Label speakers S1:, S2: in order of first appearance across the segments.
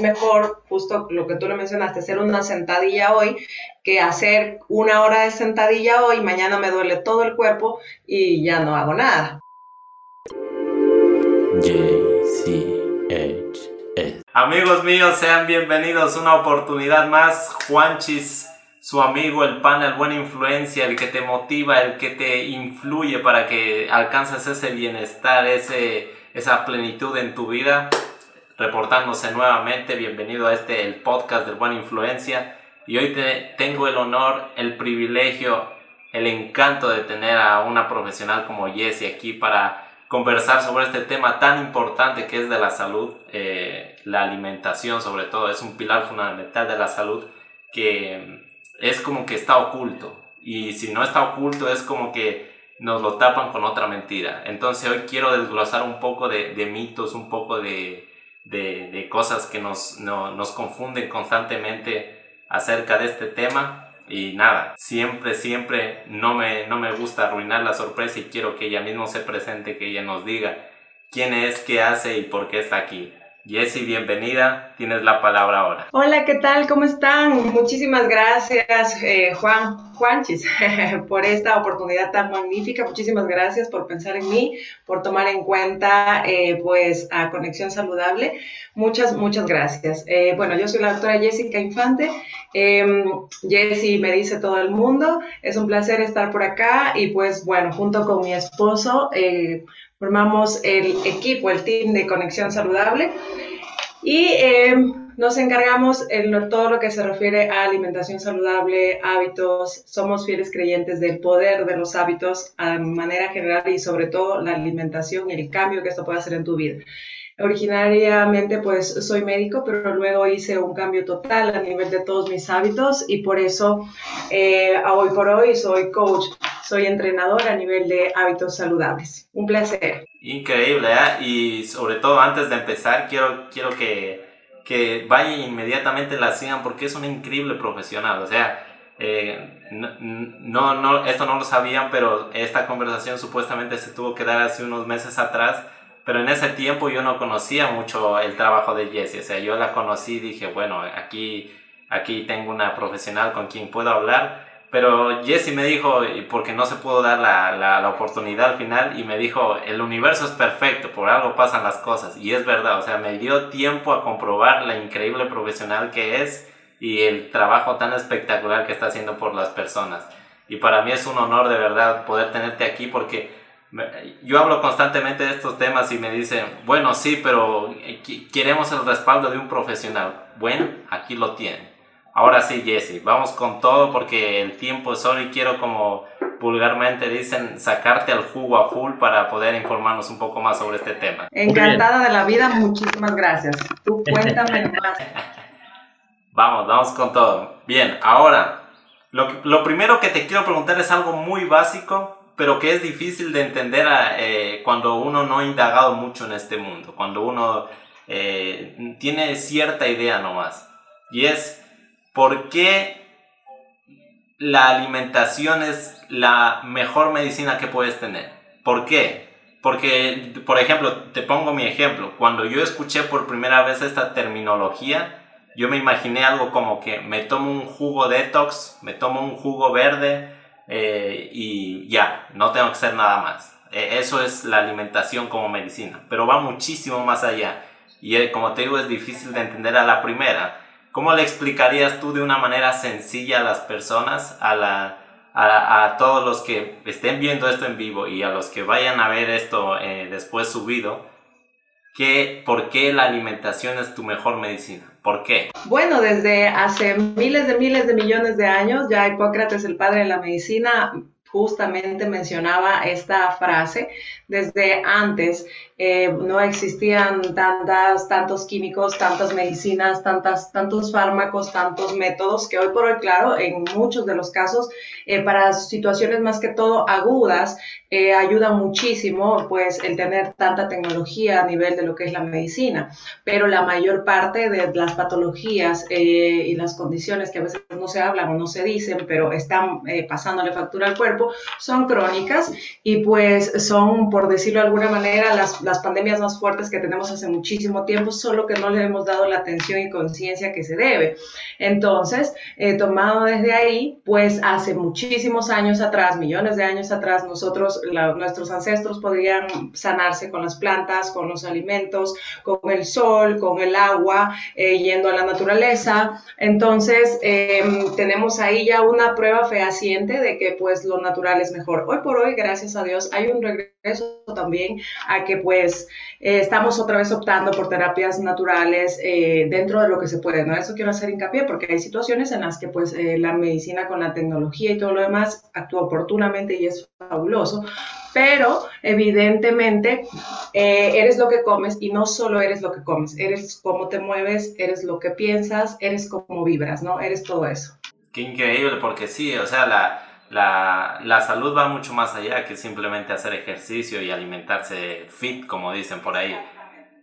S1: mejor, justo lo que tú le mencionaste, hacer una sentadilla hoy que hacer una hora de sentadilla hoy, mañana me duele todo el cuerpo y ya no hago nada.
S2: Amigos míos, sean bienvenidos una oportunidad más. Juanchis, su amigo, el pan, el buena influencia, el que te motiva, el que te influye para que alcances ese bienestar, ese, esa plenitud en tu vida. Reportándose nuevamente, bienvenido a este el podcast del buena influencia. Y hoy te, tengo el honor, el privilegio, el encanto de tener a una profesional como Jessie aquí para conversar sobre este tema tan importante que es de la salud, eh, la alimentación sobre todo, es un pilar fundamental de la salud que es como que está oculto y si no está oculto es como que nos lo tapan con otra mentira. Entonces hoy quiero desglosar un poco de, mitos, un poco de, de, cosas que nos, nos confunden constantemente acerca de este tema y nada, siempre, siempre no me, no me gusta arruinar la sorpresa y quiero que ella misma se presente, que ella nos diga quién es, qué hace y por qué está aquí. Jessie, bienvenida. Tienes la palabra ahora.
S1: Hola, ¿qué tal? ¿Cómo están? Muchísimas gracias, eh, Juan, Juanchis, por esta oportunidad tan magnífica. Muchísimas gracias por pensar en mí, por tomar en cuenta, eh, pues, a Conexión Saludable. Muchas, muchas gracias. Eh, bueno, yo soy la doctora Jessica Infante. Em, Jessie me dice todo el mundo. Es un placer estar por acá y, pues, bueno, junto con mi esposo, formamos el equipo, el team de Conexión Saludable y eh, nos encargamos en todo lo que se refiere a alimentación saludable, hábitos. Somos fieles creyentes del poder de los hábitos a manera general y sobre todo la alimentación y el cambio que esto puede hacer en tu vida. Originariamente pues soy médico, pero luego hice un cambio total a nivel de todos mis hábitos y por eso eh, hoy por hoy soy coach, soy entrenador a nivel de hábitos saludables. Un placer.
S2: Increíble, ¿eh? y sobre todo antes de empezar quiero, quiero que, que vayan inmediatamente la sigan porque es un increíble profesional, o sea, eh, no, no, esto no lo sabían, pero esta conversación supuestamente se tuvo que dar hace unos meses atrás pero en ese tiempo yo no conocía mucho el trabajo de Jessie, o sea, yo la conocí y dije, bueno, aquí, aquí tengo una profesional con quien puedo hablar, pero Jessie me dijo, porque no se pudo dar la, la, la, oportunidad al final, y me dijo, el universo es perfecto, por algo pasan las cosas, y es verdad, o sea, me dio tiempo a comprobar la increíble profesional que es y el trabajo tan espectacular que está haciendo por las personas. Y para mí es un honor de verdad poder tenerte aquí porque yo hablo constantemente de estos temas y me dicen, bueno, sí, pero eh, queremos el respaldo de un profesional. Bueno, aquí lo tienen. Ahora sí, Jesse, vamos con todo porque el tiempo es oro y quiero como vulgarmente dicen sacarte al jugo a full para poder informarnos un poco más sobre este tema.
S1: Encantada de la vida, muchísimas gracias. Tú cuéntame más.
S2: vamos, vamos con todo. Bien, ahora, lo, lo primero que te quiero preguntar es algo muy básico pero que es difícil de entender eh, cuando uno no ha indagado mucho en este mundo, cuando uno eh, tiene cierta idea nomás. Y es por qué la alimentación es la mejor medicina que puedes tener. ¿Por qué? Porque, por ejemplo, te pongo mi ejemplo. Cuando yo escuché por primera vez esta terminología, yo me imaginé algo como que me tomo un jugo detox, me tomo un jugo verde, eh, y ya, no tengo que hacer nada más. E, eso es la alimentación como medicina, pero va muchísimo más allá. Y eh, como te digo, es difícil de entender a la primera. ¿Cómo le explicarías tú de una manera sencilla a las personas, a, la, a, todos los que estén viendo esto en vivo y a los que vayan a ver esto eh, después subido, por qué la alimentación es tu mejor medicina? ¿Por qué?
S1: Bueno, desde hace miles de miles de millones de años, ya Hipócrates, el padre de la medicina, justamente mencionaba esta frase desde antes eh, no existían tantas, tantos químicos, tantas medicinas, tantas, tantos fármacos, tantos métodos que hoy por hoy, claro, en muchos de los casos, eh, para situaciones más que todo agudas, eh, ayuda muchísimo pues el tener tanta tecnología a nivel de lo que es la medicina. Pero la mayor parte de las patologías y las condiciones que a veces no se hablan o no se dicen, pero están pasándole factura al cuerpo, son crónicas y pues son, por decirlo de alguna manera, las las pandemias más fuertes que tenemos hace muchísimo tiempo, solo que no le hemos dado la atención y conciencia que se debe. Entonces, eh, tomado desde ahí, pues hace muchísimos años atrás, millones de años atrás, nosotros, nuestros ancestros podrían sanarse con las plantas, con los alimentos, con el sol, con el agua, eh, yendo a la naturaleza. Entonces, em, tenemos ahí ya una prueba fehaciente de que pues lo natural es mejor. Hoy por hoy, gracias a Dios, hay un regreso también a que pues eh, estamos otra vez optando por terapias naturales eh, dentro de lo que se puede, ¿no? Eso quiero hacer hincapié porque hay situaciones en las que pues eh, la medicina con la tecnología y todo lo demás actúa oportunamente y es fabuloso, pero evidentemente eres lo que comes y no solo eres lo que comes, eres cómo te mueves, eres lo que piensas, eres cómo vibras, ¿no? Eres todo eso.
S2: Qué increíble, porque sí, o sea, la, la, la, salud va mucho más allá que simplemente hacer ejercicio y alimentarse fit, como dicen por ahí.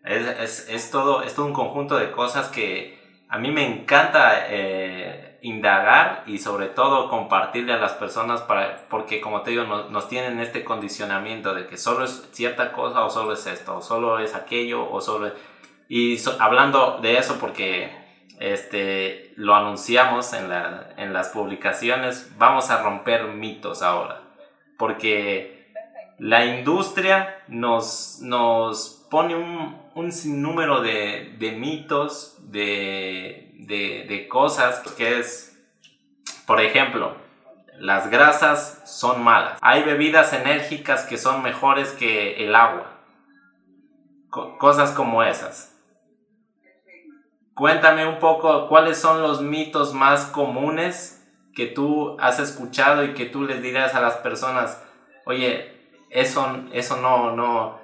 S2: Es, es, es todo, es todo un conjunto de cosas que a mí me encanta eh, indagar y sobre todo compartirle a las personas para, porque como te digo, nos, tienen este condicionamiento de que solo es cierta cosa o solo es esto, o solo es aquello, o solo es... Y hablando de eso porque este, lo anunciamos en, la, en las publicaciones, vamos a romper mitos ahora, porque la industria nos, nos pone un, un sinnúmero de, de mitos, de, de, de cosas que es, por ejemplo, las grasas son malas. Hay bebidas enérgicas que son mejores que el agua. cosas como esas. Cuéntame un poco cuáles son los mitos más comunes que tú has escuchado y que tú les dirás a las personas, oye, eso, eso no, no,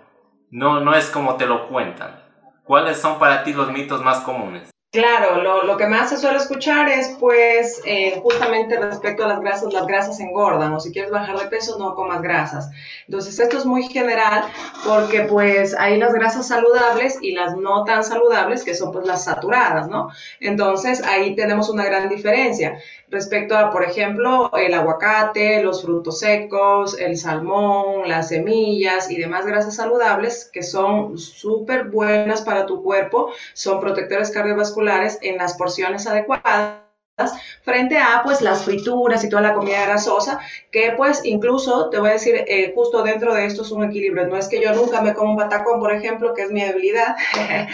S2: no, no es como te lo cuentan. ¿Cuáles son para ti los mitos más comunes?
S1: Claro, lo, que más se suele escuchar es pues eh, justamente respecto a las grasas, las grasas engordan o si quieres bajar de peso no comas grasas. Entonces esto es muy general porque pues hay las grasas saludables y las no tan saludables que son pues las saturadas, ¿no? Entonces ahí tenemos una gran diferencia respecto a, por ejemplo, el aguacate, los frutos secos, el salmón, las semillas y demás grasas saludables que son súper buenas para tu cuerpo, son protectores cardiovasculares en las porciones adecuadas frente a pues las frituras y toda la comida grasosa que pues incluso te voy a decir eh, justo dentro de esto es un equilibrio. No es que yo nunca me como un patacón por ejemplo que es mi debilidad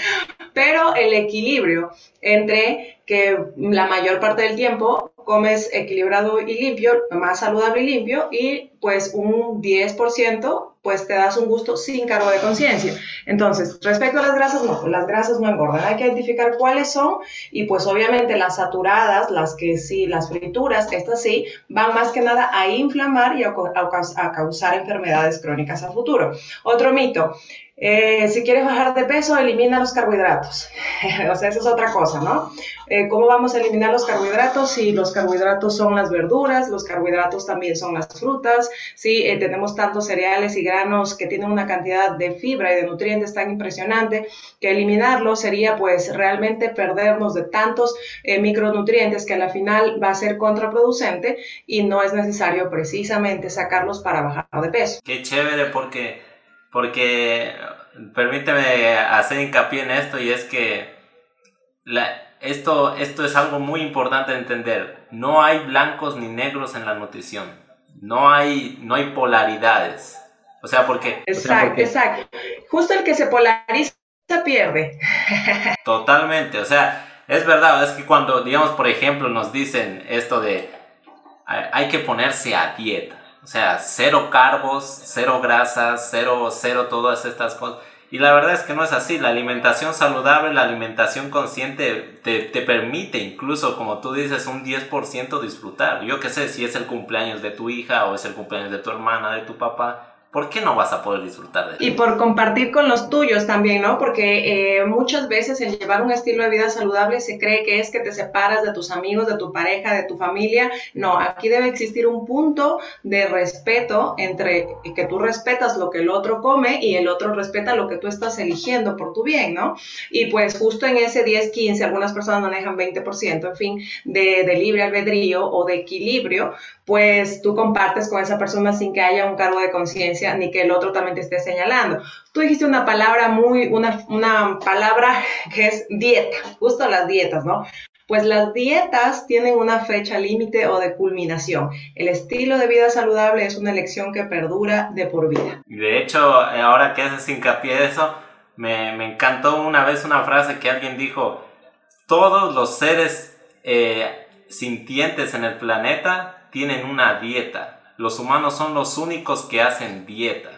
S1: pero el equilibrio entre que la mayor parte del tiempo comes equilibrado y limpio, más saludable y limpio, y pues un 10% pues te das un gusto sin cargo de conciencia. Entonces, respecto a las grasas, no, las grasas no engordan, hay que identificar cuáles son y pues obviamente las saturadas, las que sí, las frituras, estas sí, van más que nada a inflamar y a, a causar enfermedades crónicas a futuro. Otro mito, eh, si quieres bajar de peso, elimina los carbohidratos. o sea, esa es otra cosa, ¿no? Eh, ¿Cómo vamos a eliminar los carbohidratos? Si los carbohidratos son las verduras, los carbohidratos también son las frutas, si eh, tenemos tantos cereales y granos que tienen una cantidad de fibra y de nutrientes tan impresionante que eliminarlos sería pues realmente perdernos de tantos micronutrientes que a la final va a ser contraproducente y no es necesario precisamente sacarlos para bajar de peso.
S2: Qué chévere porque porque permíteme hacer hincapié en esto y es que esto, esto es algo muy importante de entender. No hay blancos ni negros en la nutrición. No hay, no hay polaridades. O sea, porque...
S1: Exacto, exacto. Justo el que se polariza pierde.
S2: Totalmente, o sea, es verdad, es que cuando, digamos, por ejemplo, nos dicen esto de hay que ponerse a dieta. O sea, cero carbos, cero grasas, cero, cero todas estas cosas. Y la verdad es que no es así. La alimentación saludable, la alimentación consciente te, te permite incluso, como tú dices, un 10% disfrutar. Yo qué sé, si es el cumpleaños de tu hija o es el cumpleaños de tu hermana, de tu papá, ¿por qué no vas a poder disfrutar de
S1: eso? Y por compartir con los tuyos también, ¿no? Porque eh, muchas veces el llevar un estilo de vida saludable se cree que es que te separas de tus amigos, de tu pareja, de tu familia. No, aquí debe existir un punto de respeto entre que tú respetas lo que el otro come y el otro respeta lo que tú estás eligiendo por tu bien, ¿no? Y pues justo en ese 10, 15, algunas personas manejan 20%, en fin, de, de libre albedrío o de equilibrio, pues tú compartes con esa persona sin que haya un cargo de conciencia ni que el otro también te esté señalando. Tú dijiste una palabra muy, una, una palabra que es dieta, justo las dietas, ¿no? Pues las dietas tienen una fecha límite o de culminación. El estilo de vida saludable es una elección que perdura de por vida.
S2: De hecho, ahora que haces hincapié de eso, me, me encantó una vez una frase que alguien dijo, todos los seres eh, sintientes en el planeta tienen una dieta. Los humanos son los únicos que hacen dieta.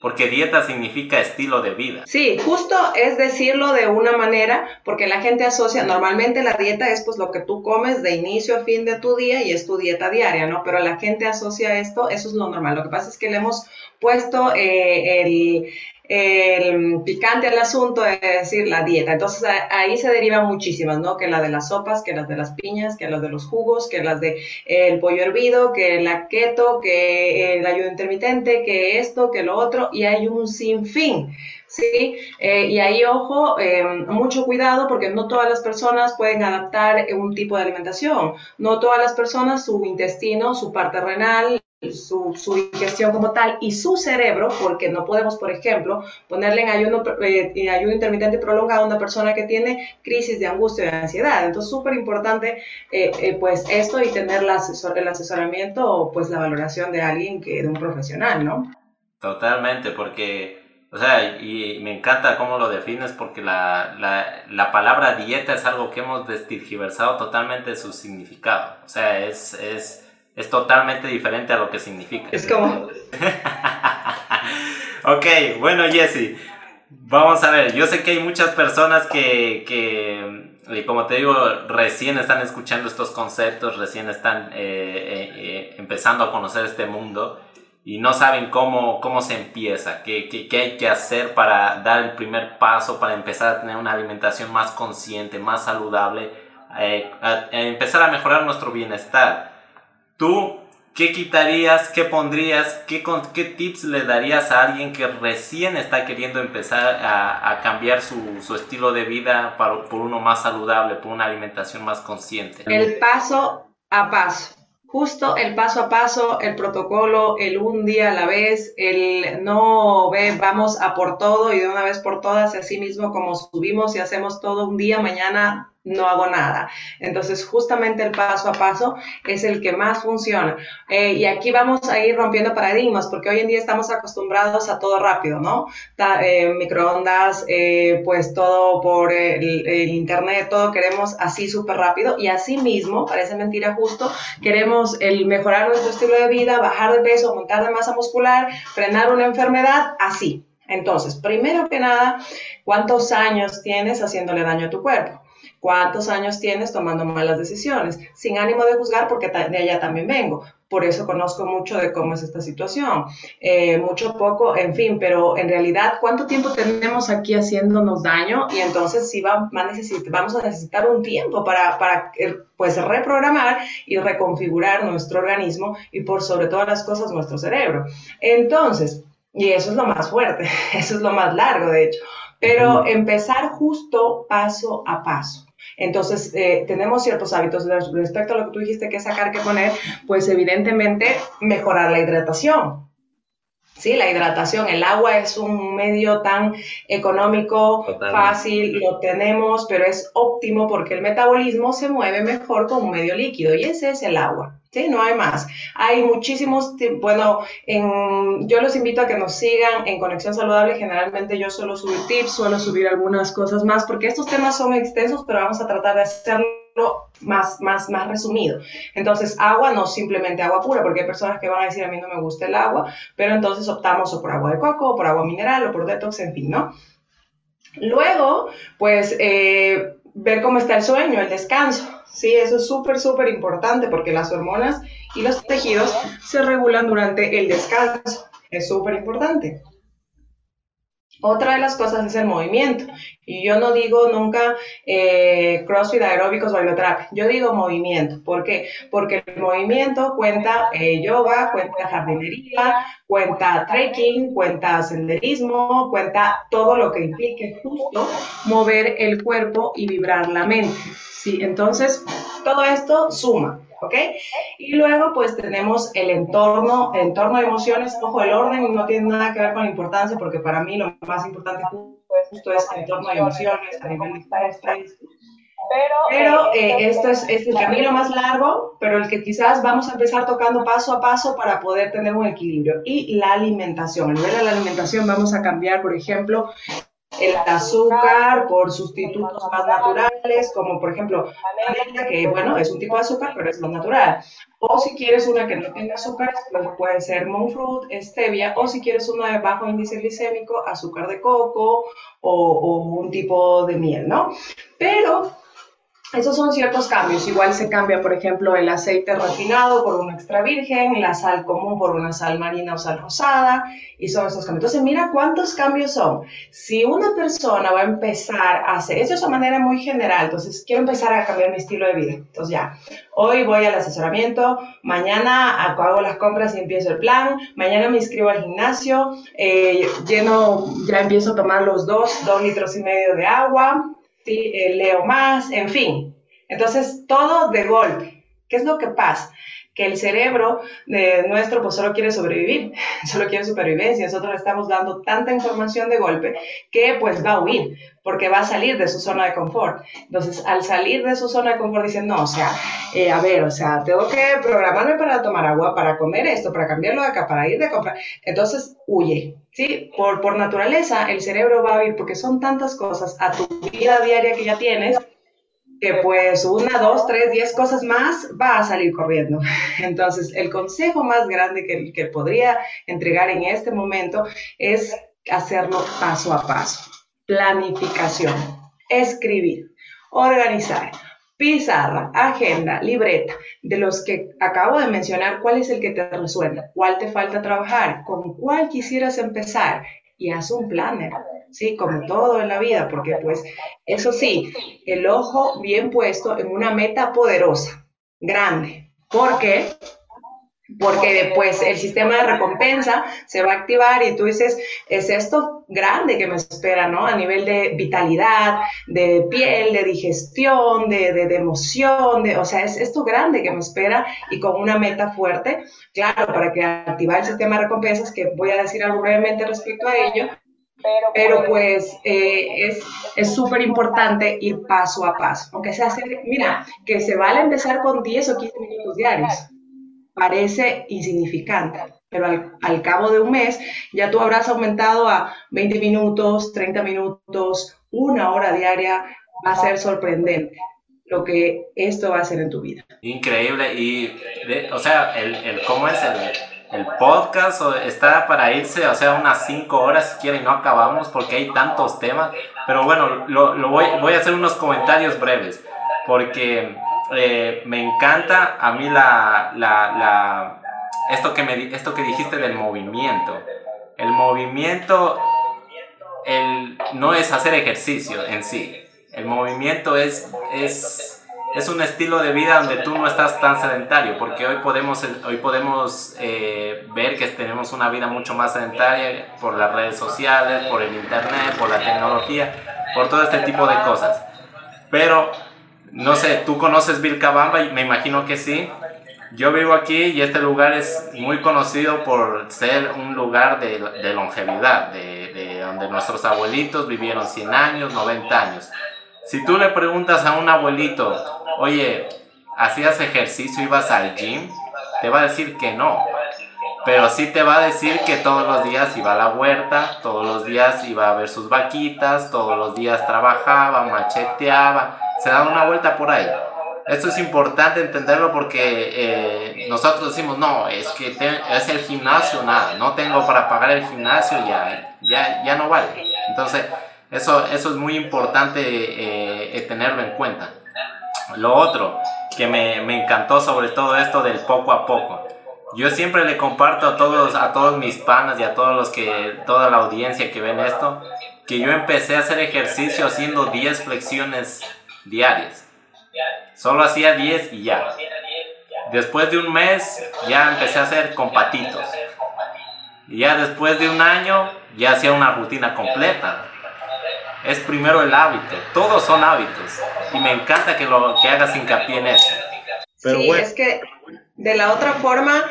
S2: Porque dieta significa estilo de vida.
S1: Sí, justo es decirlo de una manera, porque la gente asocia, normalmente la dieta es pues lo que tú comes de inicio a fin de tu día y es tu dieta diaria, ¿no? Pero la gente asocia esto, eso es lo normal. Lo que pasa es que le hemos puesto eh, el, el picante al asunto es decir, la dieta. Entonces ahí se derivan muchísimas, ¿no? Que la de las sopas, que las de las piñas, que las de los jugos, que las de el pollo hervido, que la keto, que el ayuno intermitente, que esto, que lo otro, y hay un sinfín. ¿sí? Eh, y ahí, ojo, eh, mucho cuidado porque no todas las personas pueden adaptar un tipo de alimentación. No todas las personas, su intestino, su parte renal, su, su, digestión como tal y su cerebro, porque no podemos, por ejemplo, ponerle en ayuno, eh, ayuno intermitente prolongado a una persona que tiene crisis de angustia y de ansiedad. Entonces, súper importante, eh, eh, pues, esto y tener el asesoramiento o, pues, la valoración de alguien, que de un profesional, ¿no?
S2: Totalmente, porque, o sea, y me encanta cómo lo defines, porque la, la, la palabra dieta es algo que hemos destirgiversado totalmente su significado. O sea, es... es es totalmente diferente a lo que significa.
S1: Es como...
S2: ok, bueno Jesse, vamos a ver, yo sé que hay muchas personas que, que como te digo, recién están escuchando estos conceptos, recién están eh, eh, eh, empezando a conocer este mundo y no saben cómo, cómo se empieza, qué, qué, qué, hay que hacer para dar el primer paso, para empezar a tener una alimentación más consciente, más saludable, a empezar a mejorar nuestro bienestar. ¿Tú qué quitarías, qué pondrías, qué, qué tips le darías a alguien que recién está queriendo empezar a, cambiar su, estilo de vida para, por uno más saludable, por una alimentación más consciente?
S1: El paso a paso. Justo el paso a paso, el protocolo, el un día a la vez, el no ve, vamos a por todo y de una vez por todas, así mismo como subimos y hacemos todo un día, mañana no hago nada. Entonces, justamente el paso a paso es el que más funciona. Eh, y aquí vamos a ir rompiendo paradigmas, porque hoy en día estamos acostumbrados a todo rápido, ¿no? Eh, microondas, eh, pues todo por el, internet, todo queremos así súper rápido. Y así mismo, parece mentira justo, queremos el mejorar nuestro estilo de vida, bajar de peso, aumentar de masa muscular, frenar una enfermedad, así. Entonces, primero que nada, ¿cuántos años tienes haciéndole daño a tu cuerpo? ¿Cuántos años tienes tomando malas decisiones? Sin ánimo de juzgar, porque de allá también vengo. Por eso conozco mucho de cómo es esta situación. Eh, mucho, poco, en fin, pero en realidad, ¿cuánto tiempo tenemos aquí haciéndonos daño? Y entonces sí va, va vamos a necesitar un tiempo para, para eh, pues, reprogramar y reconfigurar nuestro organismo y por sobre todas las cosas nuestro cerebro. Entonces, y eso es lo más fuerte, eso es lo más largo, de hecho. Pero empezar justo paso a paso. Entonces, eh, tenemos ciertos hábitos respecto a lo que tú dijiste que sacar, que poner, pues evidentemente mejorar la hidratación. Sí, la hidratación, el agua es un medio tan económico, fácil, lo tenemos, pero es óptimo porque el metabolismo se mueve mejor con un medio líquido y ese es el agua. Sí, no hay más. Hay muchísimos, bueno, en, yo los invito a que nos sigan en Conexión Saludable. Generalmente yo suelo subir tips, suelo subir algunas cosas más, porque estos temas son extensos, pero vamos a tratar de hacerlo más, más, más resumido. Entonces, agua no simplemente agua pura, porque hay personas que van a decir a mí no me gusta el agua, pero entonces optamos o por agua de coco, o por agua mineral, o por detox, en fin, ¿no? Luego, pues, eh, ver cómo está el sueño, el descanso. Sí, eso es súper, súper importante porque las hormonas y los tejidos se regulan durante el descanso. Es súper importante. Otra de las cosas es el movimiento. Y yo no digo nunca eh, crossfit, aeróbicos, bailoterapia. Yo digo movimiento. ¿Por qué? Porque el movimiento cuenta eh, yoga, cuenta jardinería, cuenta trekking, cuenta senderismo, cuenta todo lo que implique justo mover el cuerpo y vibrar la mente. Sí, entonces todo esto suma. ¿Ok? Y luego pues tenemos el entorno, el entorno de emociones, ojo, el orden no tiene nada que ver con la importancia porque para mí lo más importante justo es el entorno de emociones a nivel de pero, eh, eh, esto es, es, el camino más largo, pero el que quizás vamos a empezar tocando paso a paso para poder tener un equilibrio. Y la alimentación. A nivel de la alimentación vamos a cambiar, por ejemplo, el azúcar por sustitutos más naturales, como por ejemplo la que bueno, es un tipo de azúcar, pero es más natural. O si quieres una que no tenga azúcar, pues puede ser monk fruit, stevia, o si quieres una de bajo índice glicémico, azúcar de coco o, o un tipo de miel, ¿no? Pero esos son ciertos cambios. Igual se cambia, por ejemplo, el aceite refinado por un extra virgen, la sal común por una sal marina o sal rosada, y son esos cambios. Entonces, mira cuántos cambios son. Si una persona va a empezar a hacer, esto es una manera muy general, entonces quiero empezar a cambiar mi estilo de vida. Entonces, ya, hoy voy al asesoramiento, mañana hago las compras y empiezo el plan, mañana me inscribo al gimnasio, eh, lleno, ya empiezo a tomar los dos, dos litros y medio de agua, eh, leo más, en fin. Entonces, todo de golpe. ¿Qué es lo que pasa? Que el cerebro de nuestro pues solo quiere sobrevivir, solo quiere supervivencia. Nosotros le estamos dando tanta información de golpe que pues va a huir, porque va a salir de su zona de confort. Entonces, al salir de su zona de confort, dicen, no, o sea, eh, a ver, o sea, tengo que programarme para tomar agua, para comer esto, para cambiarlo de acá, para ir de compra. Entonces, huye, ¿sí? Por, por naturaleza, el cerebro va a ir, porque son tantas cosas a tu vida diaria que ya tienes, que pues una, dos, tres, diez cosas más va a salir corriendo. Entonces, el consejo más grande que, que podría entregar en este momento es hacerlo paso a paso. Planificación, escribir, organizar, pizarra, agenda, libreta, de los que acabo de mencionar, ¿cuál es el que te resuena? ¿Cuál te falta trabajar? ¿Con cuál quisieras empezar? Y haz un planner, ¿sí? Como todo en la vida, porque pues eso sí, el ojo bien puesto en una meta poderosa, grande. ¿Por qué? Porque después el sistema de recompensa se va a activar y tú dices, es esto grande que me espera, ¿no? A nivel de vitalidad, de piel, de digestión, de, de, emoción, de, o sea, es esto grande que me espera y con una meta fuerte, claro, para que activar el sistema de recompensas, que voy a decir algo brevemente respecto a ello, pero pues eh, es súper importante ir paso a paso, aunque se hace, mira, que se vale empezar con 10 o 15 minutos diarios parece insignificante, pero al, cabo de un mes ya tú habrás aumentado a 20 minutos, 30 minutos, una hora diaria, va a ser sorprendente lo que esto va a hacer en tu vida.
S2: Increíble, y o sea, el, el cómo es el, el podcast está para irse, o sea, unas 5 horas si quieren no acabamos porque hay tantos temas, pero bueno, lo, lo voy, voy a hacer unos comentarios breves, porque eh, me encanta a mí la, esto, que me, esto que dijiste del movimiento. El movimiento el, no es hacer ejercicio en sí. El movimiento es, es, es un estilo de vida donde tú no estás tan sedentario, porque hoy podemos, hoy podemos eh, ver que tenemos una vida mucho más sedentaria por las redes sociales, por el internet, por la tecnología, por todo este tipo de cosas. Pero no sé, ¿tú conoces Vilcabamba? Me imagino que sí. Yo vivo aquí y este lugar es muy conocido por ser un lugar de, de longevidad, de, de, donde nuestros abuelitos vivieron 100 años, 90 años. Si tú le preguntas a un abuelito, oye, ¿hacías ejercicio, ibas al gym? Te va a decir que no. Pero sí te va a decir que todos los días iba a la huerta, todos los días iba a ver sus vaquitas, todos los días trabajaba, macheteaba se da una vuelta por ahí. Esto es importante entenderlo porque eh, nosotros decimos, no, es que es el gimnasio, nada, no tengo para pagar el gimnasio, ya, ya, ya no vale. Entonces, eso, eso es muy importante eh, tenerlo en cuenta. Lo otro que me, me, encantó sobre todo esto del poco a poco. Yo siempre le comparto a todos, a todos mis panas y a todos los que, toda la audiencia que ven esto, que yo empecé a hacer ejercicio haciendo 10 flexiones diarias. Solo hacía 10 y ya. Después de un mes ya empecé a hacer con patitos. Y ya después de un año ya hacía una rutina completa. Es primero el hábito. Todos son hábitos. Y me encanta que, lo, que hagas hincapié en eso.
S1: sí, es que de la otra forma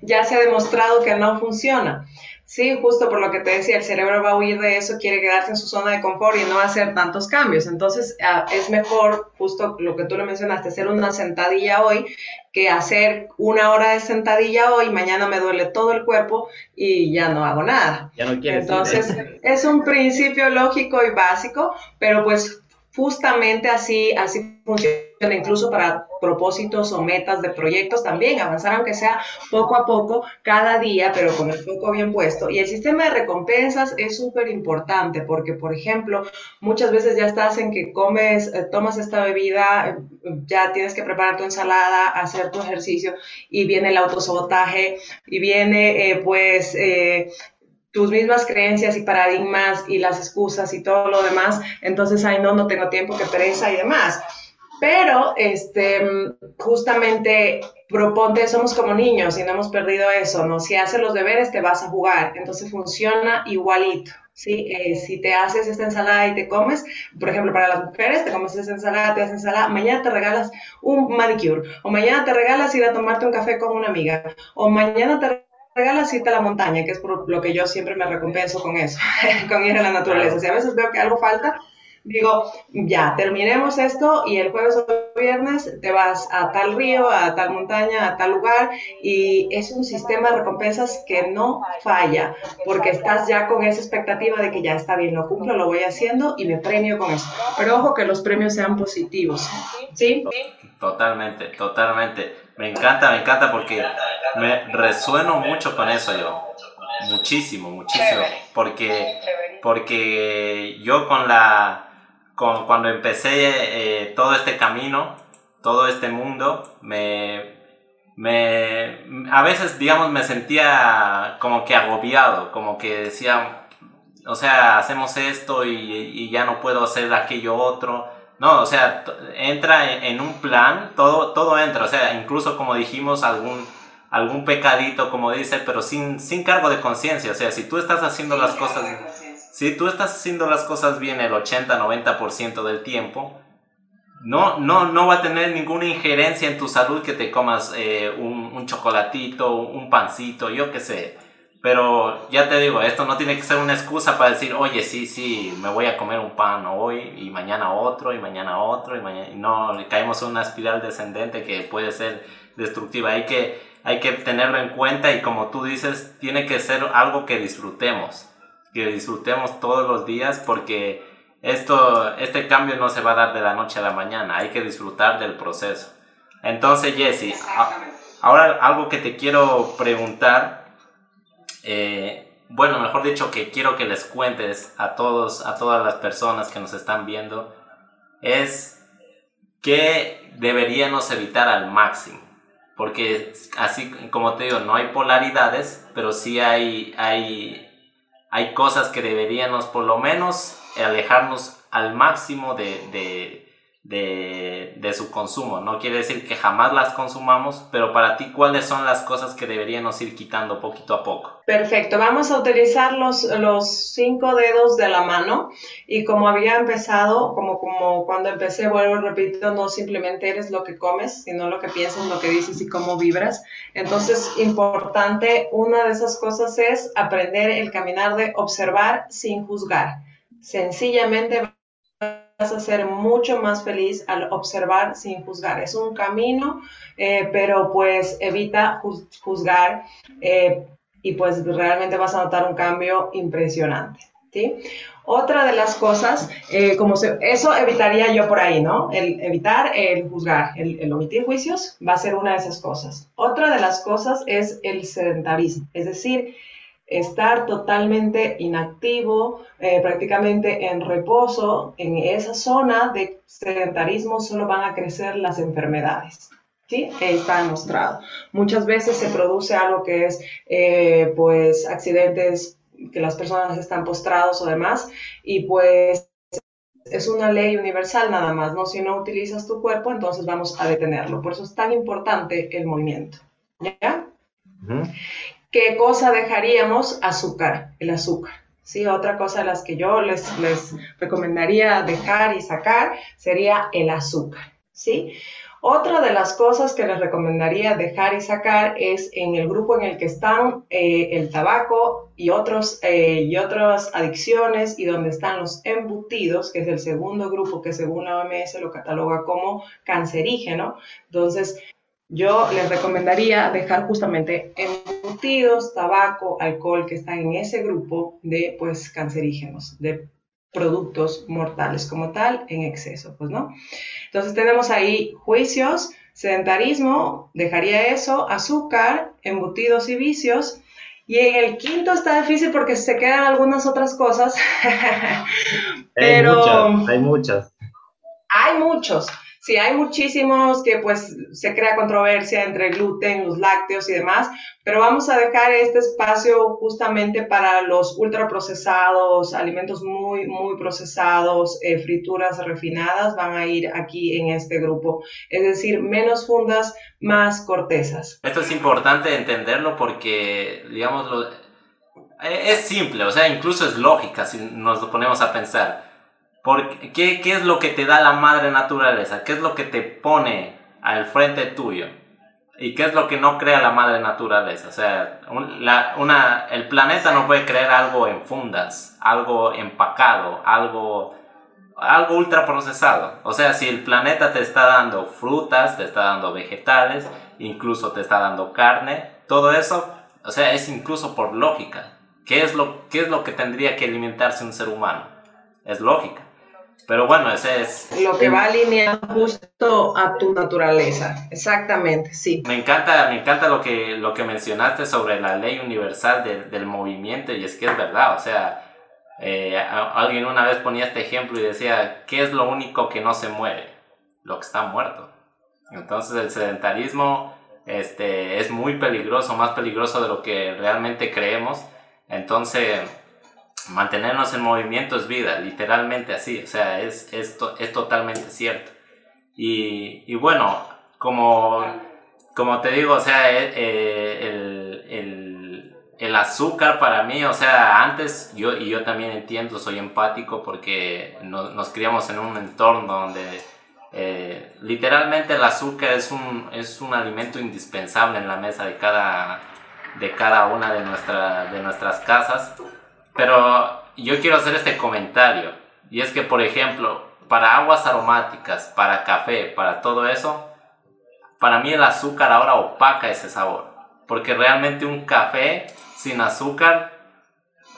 S1: ya se ha demostrado que no funciona. Sí, justo por lo que te decía, el cerebro va a huir de eso, quiere quedarse en su zona de confort y no hacer tantos cambios. Entonces, ah, es mejor, justo lo que tú le mencionaste, hacer una sentadilla hoy que hacer una hora de sentadilla hoy, mañana me duele todo el cuerpo y ya no hago nada.
S2: Ya no
S1: Entonces, es un principio lógico y básico, pero pues justamente así, así funciona incluso para propósitos o metas de proyectos también, avanzar aunque sea poco a poco, cada día, pero con el foco bien puesto. Y el sistema de recompensas es súper importante porque, por ejemplo, muchas veces ya estás en que comes, eh, tomas esta bebida, eh, ya tienes que preparar tu ensalada, hacer tu ejercicio y viene el autosabotaje y viene eh, pues tus mismas creencias y paradigmas y las excusas y todo lo demás, entonces, ay, no, no tengo tiempo, que pereza y demás. Pero, este, justamente, proponte, somos como niños y no hemos perdido eso, ¿no? Si haces los deberes, te vas a jugar, entonces funciona igualito. ¿sí? Eh, si te haces esta ensalada y te comes, por ejemplo, para las mujeres, te comes esa ensalada, te haces ensalada, mañana te regalas un manicure, o mañana te regalas ir a tomarte un café con una amiga, o mañana te regalas irte a la montaña, que es por lo que yo siempre me recompenso con eso, con ir a la naturaleza. Si a veces veo que algo falta, digo, ya, terminemos esto y el jueves o viernes te vas a tal río, a tal montaña, a tal lugar y es un sistema de recompensas que no falla porque estás ya con esa expectativa de que ya está bien, lo cumplo, lo voy haciendo y me premio con eso. Pero ojo que los premios sean positivos, ¿sí?
S2: Totalmente, totalmente. Me encanta, me encanta porque me resueno mucho con eso yo. Muchísimo, muchísimo. Porque, porque yo con la, con, cuando empecé eh, todo este camino, todo este mundo, me, me, a veces, digamos, me sentía como que agobiado, como que decía, o sea, hacemos esto y, y ya no puedo hacer aquello otro. No, o sea, entra en, un plan, todo, todo entra, o sea, incluso como dijimos, algún, algún pecadito, como dice, pero sin, sin cargo de conciencia, o sea, si tú estás haciendo las cosas, si tú estás haciendo las cosas bien el 80-90% del tiempo, no, no, no va a tener ninguna injerencia en tu salud que te comas eh, un, un chocolatito, un pancito, yo qué sé. Pero ya te digo, esto no tiene que ser una excusa para decir, oye, sí, sí, me voy a comer un pan hoy y mañana otro y mañana otro y mañana... No, caemos en una espiral descendente que puede ser destructiva. Hay que, hay que tenerlo en cuenta y como tú dices, tiene que ser algo que disfrutemos, que disfrutemos todos los días porque esto, este cambio no se va a dar de la noche a la mañana, hay que disfrutar del proceso. Entonces, Jesse, ahora algo que te quiero preguntar eh, bueno, mejor dicho, que quiero que les cuentes a todos, a todas las personas que nos están viendo, es que deberíamos evitar al máximo. Porque así como te digo, no hay polaridades, pero sí hay, hay, hay cosas que deberíamos por lo menos alejarnos al máximo de de, de, su consumo. No quiere decir que jamás las consumamos, pero para ti, ¿cuáles son las cosas que deberíamos ir quitando poquito a poco?
S1: Perfecto, vamos a utilizar los, los cinco dedos de la mano y como había empezado, como, como cuando empecé, vuelvo, repito, no simplemente eres lo que comes, sino lo que piensas, lo que dices y cómo vibras. Entonces, importante, una de esas cosas es aprender el caminar de observar sin juzgar. Sencillamente a ser mucho más feliz al observar sin juzgar. Es un camino, eh, pero pues evita juzgar eh, y pues realmente vas a notar un cambio impresionante. ¿sí? Otra de las cosas, eh, como eso evitaría yo por ahí, ¿no? El evitar el juzgar, el, el, omitir juicios va a ser una de esas cosas. Otra de las cosas es el sedentarismo, es decir, estar totalmente inactivo, eh, prácticamente en reposo, en esa zona de sedentarismo solo van a crecer las enfermedades. ¿Sí? Está demostrado. Muchas veces se produce algo que es, eh, pues, accidentes que las personas están postrados o demás, y pues es una ley universal nada más, ¿no? Si no utilizas tu cuerpo, entonces vamos a detenerlo. Por eso es tan importante el movimiento. ¿Ya? ¿Qué cosa dejaríamos? Azúcar, el azúcar. Sí, otra cosa de las que yo les, les recomendaría dejar y sacar sería el azúcar. ¿sí? Otra de las cosas que les recomendaría dejar y sacar es en el grupo en el que están eh, el tabaco y, otros, eh, y otras adicciones y donde están los embutidos, que es el segundo grupo que según la OMS lo cataloga como cancerígeno. Entonces, yo les recomendaría dejar justamente embutidos, tabaco, alcohol que están en ese grupo de pues cancerígenos, de productos mortales como tal en exceso, pues no. Entonces tenemos ahí juicios, sedentarismo, dejaría eso, azúcar, embutidos y vicios. Y en el quinto está difícil porque se quedan algunas otras cosas.
S2: Pero hay muchas, hay muchas.
S1: Hay muchos. Sí, hay muchísimos que pues se crea controversia entre gluten, los lácteos y demás, pero vamos a dejar este espacio justamente para los ultraprocesados, alimentos muy, muy procesados, eh, frituras refinadas, van a ir aquí en este grupo. Es decir, menos fundas, más cortezas.
S2: Esto es importante entenderlo porque, digamos, e, es simple, o sea, incluso es lógica si nos lo ponemos a pensar porque, ¿qué, ¿Qué es lo que te da la madre naturaleza? ¿Qué es lo que te pone al frente tuyo? ¿Y qué es lo que no crea la madre naturaleza? O sea, una, el planeta no puede crear algo en fundas, algo empacado, algo, algo ultra procesado. O sea, si el planeta te está dando frutas, te está dando vegetales, incluso te está dando carne, todo eso, o sea, es incluso por lógica. ¿Qué es lo, qué es lo que tendría que alimentarse un ser humano? Es lógica. Pero bueno, ese es...
S1: Lo que va alineado justo a tu naturaleza, exactamente, sí.
S2: Me encanta, me encanta lo que, lo que mencionaste sobre la ley universal del movimiento y es que es verdad, o sea, eh, alguien una vez ponía este ejemplo y decía, ¿qué es lo único que no se muere? Lo que está muerto. Entonces el sedentarismo este, es muy peligroso, más peligroso de lo que realmente creemos. Entonces mantenernos en movimiento es vida, literalmente así, o sea, es, es totalmente cierto. Y, y, bueno, como, como te digo, o sea, eh, eh, el, el, el, azúcar para mí, o sea, antes yo, y yo también entiendo, soy empático porque nos, criamos en un entorno donde eh, literalmente el azúcar es un, es un alimento indispensable en la mesa de cada, de cada una de, nuestra, de nuestras casas. Pero yo quiero hacer este comentario. Y es que, por ejemplo, para aguas aromáticas, para café, para todo eso, para mí el azúcar ahora opaca ese sabor. Porque realmente un café sin azúcar,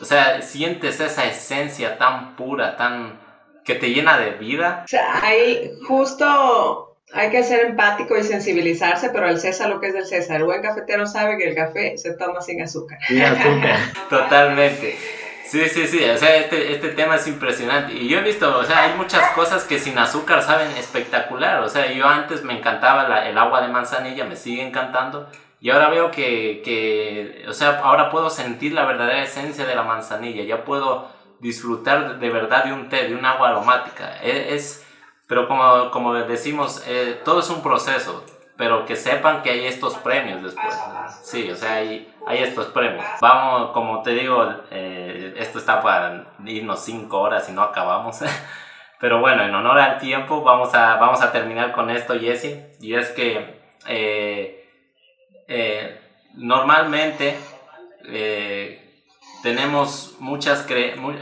S2: o sea, sientes esa esencia tan pura, tan que te llena de vida.
S1: O sea, hay justo hay que ser empático y sensibilizarse, pero el César lo que es del César. El buen cafetero sabe que el café se toma sin azúcar.
S2: Sin azúcar. Totalmente. Sí, sí, sí, o sea, este, este tema es impresionante. Y yo he visto, o sea, hay muchas cosas que sin azúcar saben espectacular. O sea, yo antes me encantaba el agua de manzanilla, me sigue encantando. Y ahora veo que, que, o sea, ahora puedo sentir la verdadera esencia de la manzanilla. Ya puedo disfrutar de verdad de un té, de un agua aromática. E, es, pero como, como decimos, eh, todo es un proceso pero que sepan que hay estos premios después. Sí, o sea, hay, hay estos premios. Vamos, como te digo, eh, esto está para irnos cinco horas y no acabamos. pero bueno, en honor al tiempo, vamos a, vamos a terminar con esto, Jesse. Y es que eh, eh, normalmente tenemos muchas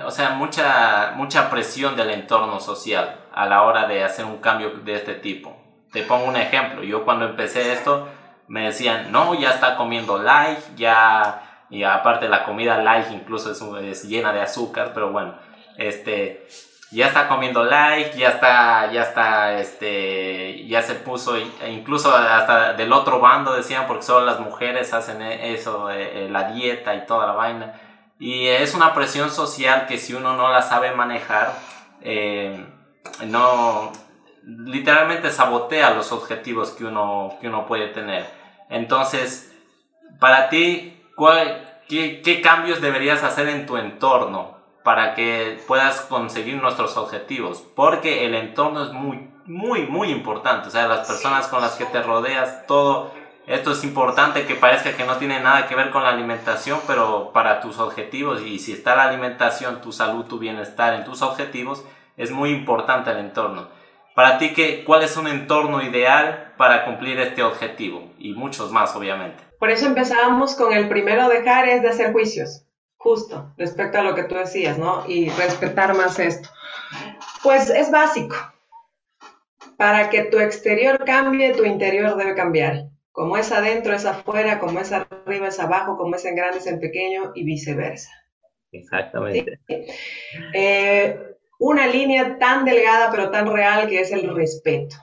S2: o sea, mucha, mucha presión del entorno social a la hora de hacer un cambio de este tipo te pongo un ejemplo. Yo cuando empecé esto me decían, no, ya está comiendo light, ya, y aparte la comida light incluso es, llena de azúcar, pero bueno, este, ya está comiendo light, ya está, ya está, este, ya se puso, incluso hasta del otro bando decían, porque solo las mujeres hacen e, eso, la dieta y toda la vaina. Y es una presión social que si uno no la sabe manejar, eh, no, literalmente sabotea los objetivos que uno, que uno puede tener. Entonces, para ti, qué, qué, cambios deberías hacer en tu entorno para que puedas conseguir nuestros objetivos? Porque el entorno es muy, muy, muy importante. O sea, las personas con las que te rodeas, todo esto es importante que parezca que no tiene nada que ver con la alimentación, pero para tus objetivos, y si está la alimentación, tu salud, tu bienestar en tus objetivos, es muy importante el entorno. Para ti, ¿qué, ¿cuál es un entorno ideal para cumplir este objetivo? Y muchos más, obviamente.
S1: Por eso empezamos con el primero dejar es de hacer juicios, justo, respecto a lo que tú decías, ¿no? Y respetar más esto. Pues es básico. Para que tu exterior cambie, tu interior debe cambiar. Como es adentro, es afuera, como es arriba, es abajo, como es en grande, es en pequeño y viceversa.
S2: Exactamente.
S1: Eh, una línea tan delgada pero tan real que es el respeto.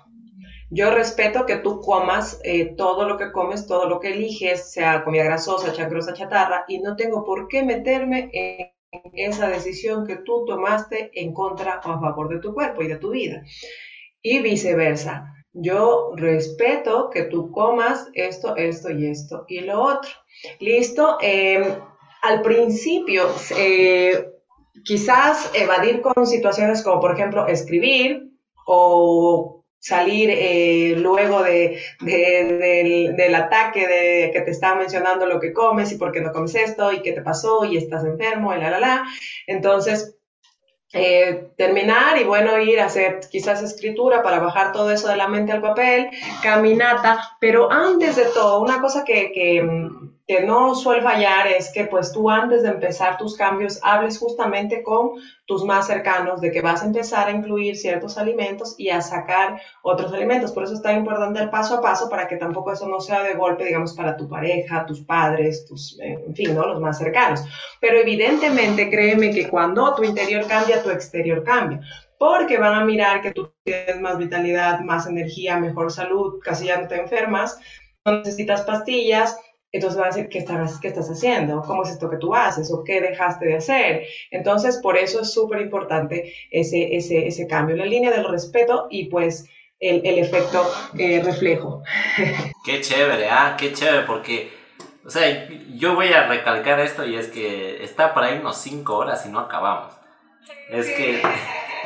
S1: Yo respeto que tú comas eh, todo lo que comes, todo lo que eliges, sea comida grasosa, chacrosa, chatarra, y no tengo por qué meterme en esa decisión que tú tomaste en contra o a favor de tu cuerpo y de tu vida. Y viceversa. Yo respeto que tú comas esto, esto y esto y lo otro. Listo. Em, al principio, eh, quizás evadir con situaciones como, por ejemplo, escribir o salir eh, luego de, del, ataque de que te estaba mencionando lo que comes y por qué no comes esto y qué te pasó y estás enfermo y la, la, la. Entonces, eh, terminar y bueno, ir a hacer quizás escritura para bajar todo eso de la mente al papel, caminata, pero antes de todo, una cosa que que no suele fallar es que pues tú antes de empezar tus cambios hables justamente con tus más cercanos de que vas a empezar a incluir ciertos alimentos y a sacar otros alimentos. Por eso es tan importante el paso a paso para que tampoco eso no sea de golpe, digamos, para tu pareja, tus padres, tus, en fin, ¿no? Los más cercanos. Pero evidentemente créeme que cuando tu interior cambia, tu exterior cambia porque van a mirar que tú tienes más vitalidad, más energía, mejor salud, casi ya no te enfermas, no necesitas pastillas, entonces van a decir, ¿qué estás, ¿qué estás haciendo? ¿Cómo es esto que tú haces? ¿O qué dejaste de hacer? Entonces, por eso es súper importante ese, ese, ese, cambio, la línea del respeto y pues el, el efecto eh, reflejo.
S2: Qué chévere, ah, qué chévere, porque, o sea, yo voy a recalcar esto y es que está para irnos cinco horas y no acabamos. Es que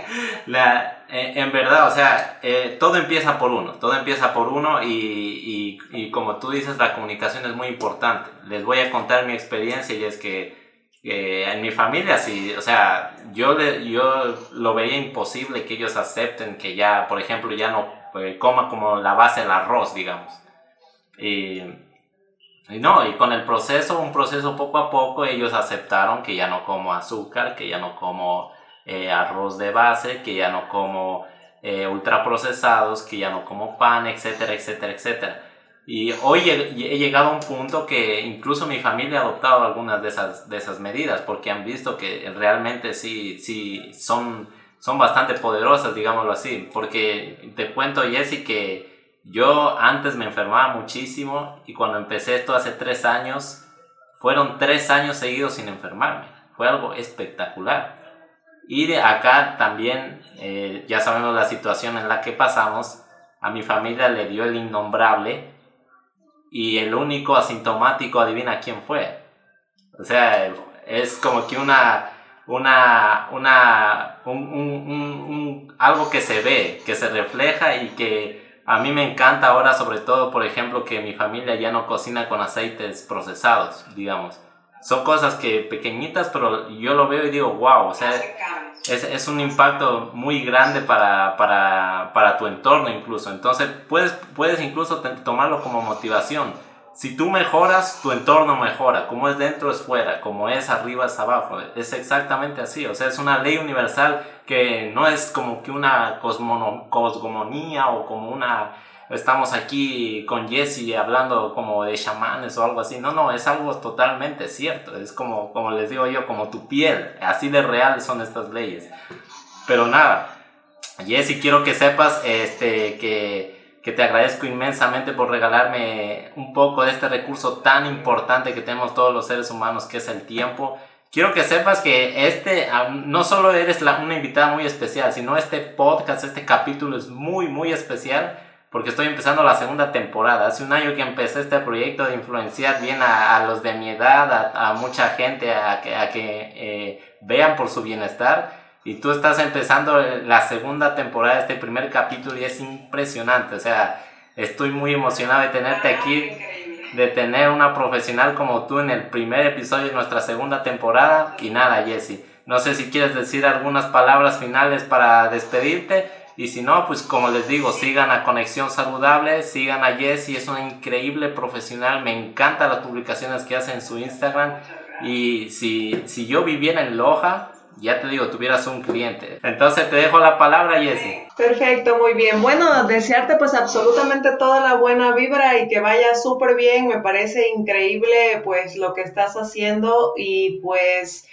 S2: la, eh, en verdad, o sea, eh, todo empieza por uno, todo empieza por uno y, y, como tú dices, la comunicación es muy importante. Les voy a contar mi experiencia y es que en mi familia, sí, o sea, yo, yo lo veía imposible que ellos acepten que ya, por ejemplo, ya no eh, coma como la base del arroz, digamos. Y, y no, y con el proceso, un proceso poco a poco, ellos aceptaron que ya no como azúcar, que ya no como eh, arroz de base, que ya no como eh, ultraprocesados, que ya no como pan, etcétera, etcétera, etcétera. Y hoy he, llegado a un punto que incluso mi familia ha adoptado algunas de esas, de esas medidas porque han visto que realmente sí, sí son, son bastante poderosas, digámoslo así. Porque te cuento, Jessy, que yo antes me enfermaba muchísimo y cuando empecé esto hace tres años, fueron tres años seguidos sin enfermarme. Fue algo espectacular. Y de acá también, eh, ya sabemos la situación en la que pasamos, a mi familia le dio el innombrable y el único asintomático, adivina quién fue. O sea, es como que una, una, una, un, algo que se ve, que se refleja y que a mí me encanta ahora, sobre todo, por ejemplo, que mi familia ya no cocina con aceites procesados, digamos son cosas que pequeñitas, pero yo lo veo y digo, wow, o sea, es, es un impacto muy grande para, para, para, tu entorno incluso. Entonces, puedes, puedes incluso tomarlo como motivación. Si tú mejoras, tu entorno mejora. Como es dentro, es fuera. Como es arriba, es abajo. Es exactamente así. O sea, es una ley universal que no es como que una cosmogonía o como una estamos aquí con Jesse hablando como de chamanes o algo así. No, no, es algo totalmente cierto. Es como, como les digo yo, como tu piel. Así de real son estas leyes. Pero nada, Jesse, quiero que sepas este, que, que te agradezco inmensamente por regalarme un poco de este recurso tan importante que tenemos todos los seres humanos, que es el tiempo. Quiero que sepas que este, no solo eres la, una invitada muy especial, sino este podcast, este capítulo es muy, muy especial porque estoy empezando la segunda temporada. Hace un año que empecé este proyecto de influenciar bien a, a los de mi edad, a, mucha gente, a que, a que eh, vean por su bienestar. Y tú estás empezando la segunda temporada, este primer capítulo, y es impresionante. O sea, estoy muy emocionado de tenerte aquí, de tener una profesional como tú en el primer episodio de nuestra segunda temporada. Y nada, Jesse, no sé si quieres decir algunas palabras finales para despedirte Y si no, pues como les digo, sigan a Conexión Saludable, sigan a Jessie, es una increíble profesional, me encantan las publicaciones que hace en su Instagram. Y si, si yo viviera en Loja, ya te digo, tuvieras un cliente. Entonces te dejo la palabra, Jessie.
S1: Perfecto, muy bien. Bueno, desearte pues absolutamente toda la buena vibra y que vaya súper bien. Me parece increíble pues lo que estás haciendo y pues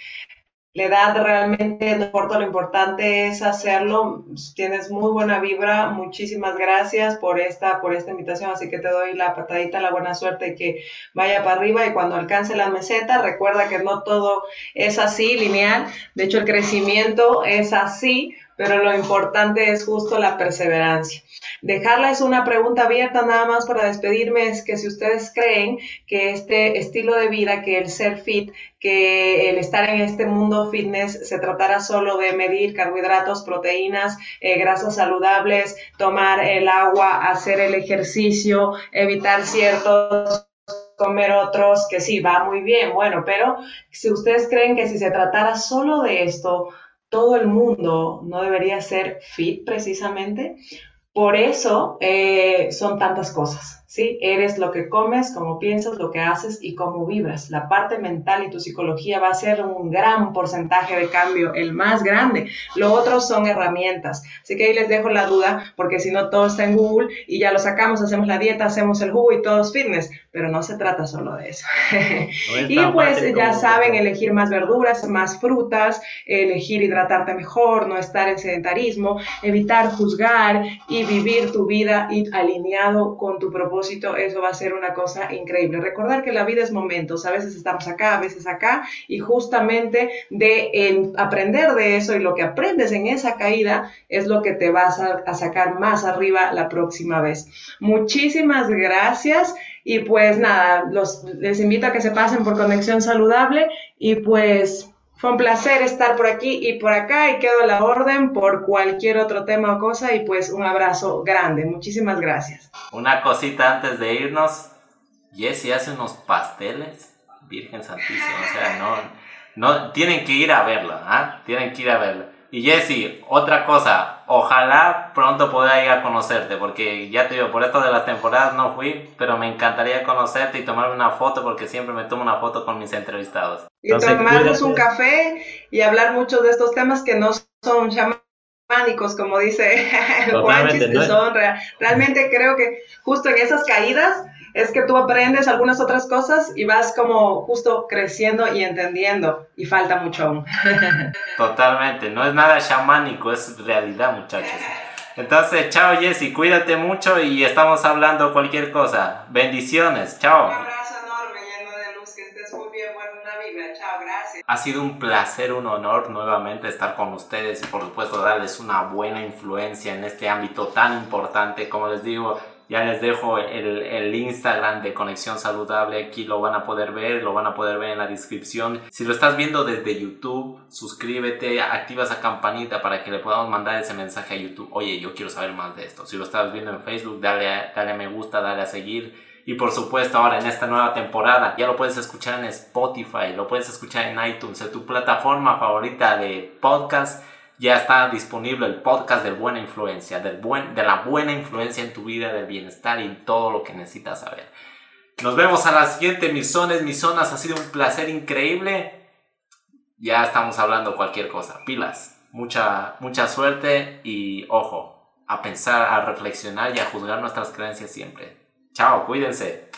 S1: la edad realmente no importa, lo importante es hacerlo. Tienes muy buena vibra. Muchísimas gracias por esta, por esta invitación. Así que te doy la patadita, la buena suerte y que vaya para arriba. Y cuando alcance la meseta, recuerda que no todo es así, lineal. De hecho, el crecimiento es así, pero lo importante es justo la perseverancia. Dejarles una pregunta abierta nada más para despedirme es que si ustedes creen que este estilo de vida, que el ser fit, que el estar en este mundo fitness se tratara solo de medir carbohidratos, proteínas, eh, grasas saludables, tomar el agua, hacer el ejercicio, evitar ciertos comer otros, que sí, va muy bien, bueno, pero si ustedes creen que si se tratara solo de esto, todo el mundo no debería ser fit precisamente, por eso eh, son tantas cosas. ¿Sí? Eres lo que comes, cómo piensas, lo que haces y cómo vibras. La parte mental y tu psicología va a ser un gran porcentaje de cambio, el más grande. Lo otro son herramientas. Así que ahí les dejo la duda, porque si no todo está en Google y ya lo sacamos, hacemos la dieta, hacemos el jugo y todos fitness, pero no se trata solo de eso. y pues ya saben, elegir más verduras, más frutas, elegir hidratarte mejor, no estar en sedentarismo, evitar juzgar y vivir tu vida alineado con tu propósito eso va a ser una cosa increíble. Recordar que la vida es momentos, a veces estamos acá, a veces acá, y justamente de aprender de eso y lo que aprendes en esa caída es lo que te vas a, sacar más arriba la próxima vez. Muchísimas gracias. Y pues nada, los, les invito a que se pasen por Conexión Saludable y pues fue un placer estar por aquí y por acá y quedo a la orden por cualquier otro tema o cosa y pues un abrazo grande. Muchísimas gracias.
S2: Una cosita antes de irnos. Jessy hace unos pasteles. Virgen Santísima. O sea, no, no tienen que ir a verla. ¿ah? Tienen que ir a verla. Y Jessy, otra cosa, ojalá pronto pueda ir a conocerte, porque ya te digo, por esto de las temporadas no fui, pero me encallaría conocerte y tomarme una foto, porque siempre me tomo una foto con mis entrevistados.
S1: Y tomarnos un café y hablar mucho de estos temas que no son chamánicos, como dice Juanchis, que son realmente creo que justo en esas caídas es que tú aprendes algunas otras cosas y vas como justo creciendo y entendiendo y falta mucho aún.
S2: Totalmente, no es nada chamánico, es realidad muchachos. Entonces, chao Jessy, cuídate mucho y estamos hablando cualquier cosa. Bendiciones, chao.
S1: Un abrazo enorme, lleno de luz, que estés muy bien, buena vibra, chao, gracias.
S2: Ha sido un placer, un honor nuevamente estar con ustedes y por supuesto darles una buena influencia en este ámbito tan importante, como les digo, ya les dejo el, el, Instagram de Conexión Saludable, aquí lo van a poder ver, lo van a poder ver en la descripción. Si lo estás viendo desde YouTube, suscríbete, activa esa campanita para que le podamos mandar ese mensaje a YouTube. Oye, yo quiero saber más de esto. Si lo estás viendo en Facebook, dale dale a me gusta, dale a seguir. Y por supuesto, ahora en esta nueva temporada, ya lo puedes escuchar en Spotify, lo puedes escuchar en iTunes, en tu plataforma favorita de podcast ya está disponible el podcast de Buena Influencia, buen, de la buena influencia en tu vida, del bienestar y todo lo que necesitas saber. Nos vemos a la siguiente, mis zonas, mis zonas. Ha sido un placer increíble. Ya estamos hablando cualquier cosa. Pilas. Mucha, mucha suerte y ojo, a pensar, a reflexionar y a juzgar nuestras creencias siempre. Chao, cuídense.